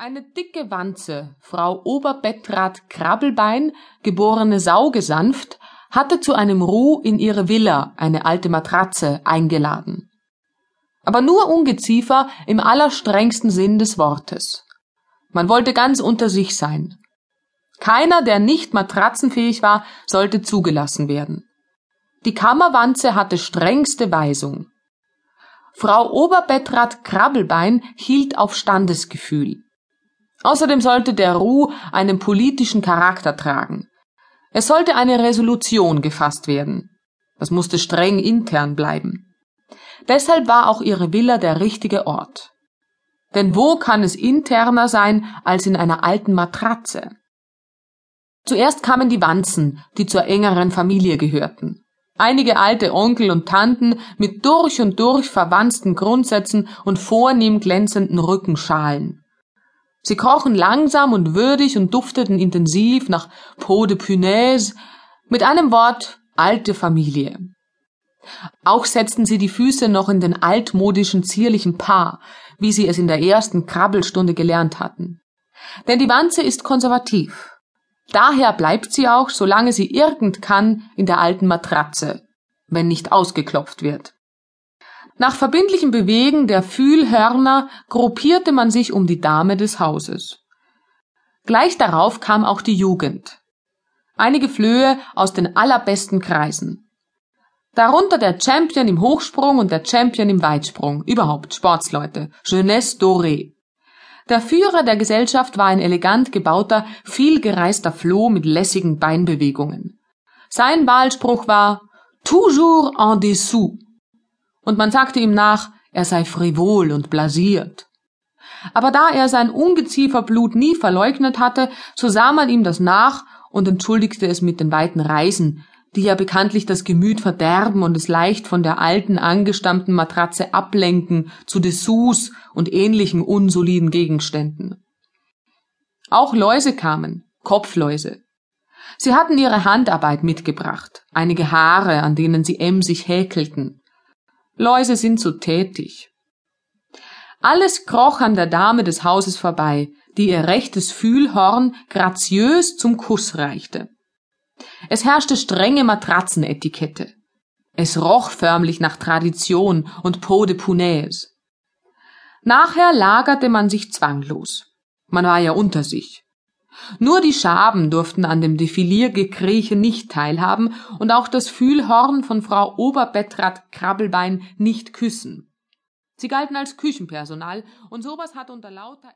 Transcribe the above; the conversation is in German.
Eine dicke Wanze, Frau Oberbettrad Krabbelbein, geborene Saugesanft, hatte zu einem Ruh in ihre Villa eine alte Matratze eingeladen. Aber nur Ungeziefer im allerstrengsten Sinn des Wortes. Man wollte ganz unter sich sein. Keiner, der nicht matratzenfähig war, sollte zugelassen werden. Die Kammerwanze hatte strengste Weisung. Frau Oberbettrad Krabbelbein hielt auf Standesgefühl. Außerdem sollte der Ruh einen politischen Charakter tragen. Es sollte eine Resolution gefasst werden. Das musste streng intern bleiben. Deshalb war auch ihre Villa der richtige Ort. Denn wo kann es interner sein als in einer alten Matratze? Zuerst kamen die Wanzen, die zur engeren Familie gehörten. Einige alte Onkel und Tanten mit durch und durch verwanzten Grundsätzen und vornehm glänzenden Rückenschalen. Sie krochen langsam und würdig und dufteten intensiv nach Peau de Punaise, mit einem Wort alte Familie. Auch setzten sie die Füße noch in den altmodischen zierlichen Paar, wie sie es in der ersten Krabbelstunde gelernt hatten. Denn die Wanze ist konservativ. Daher bleibt sie auch, solange sie irgend kann, in der alten Matratze, wenn nicht ausgeklopft wird. Nach verbindlichem Bewegen der Fühlhörner gruppierte man sich um die Dame des Hauses. Gleich darauf kam auch die Jugend. Einige Flöhe aus den allerbesten Kreisen. Darunter der Champion im Hochsprung und der Champion im Weitsprung, überhaupt Sportsleute, Jeunesse dorée. Der Führer der Gesellschaft war ein elegant gebauter, vielgereister Floh mit lässigen Beinbewegungen. Sein Wahlspruch war Toujours en dessous, und man sagte ihm nach, er sei frivol und blasiert. Aber da er sein Ungezieferblut nie verleugnet hatte, so sah man ihm das nach und entschuldigte es mit den weiten Reisen, die ja bekanntlich das Gemüt verderben und es leicht von der alten angestammten Matratze ablenken zu Dessous und ähnlichen unsoliden Gegenständen. Auch Läuse kamen, Kopfläuse. Sie hatten ihre Handarbeit mitgebracht, einige Haare, an denen sie emsig häkelten, Läuse sind so tätig. Alles kroch an der Dame des Hauses vorbei, die ihr rechtes Fühlhorn graziös zum Kuss reichte. Es herrschte strenge Matratzenetikette. Es roch förmlich nach Tradition und Peau de Punaise. Nachher lagerte man sich zwanglos. Man war ja unter sich. Nur die Schaben durften an dem Defiliergekrieche nicht teilhaben und auch das Fühlhorn von Frau Oberbettrad Krabbelbein nicht küssen. Sie galten als Küchenpersonal und sowas hat unter lauter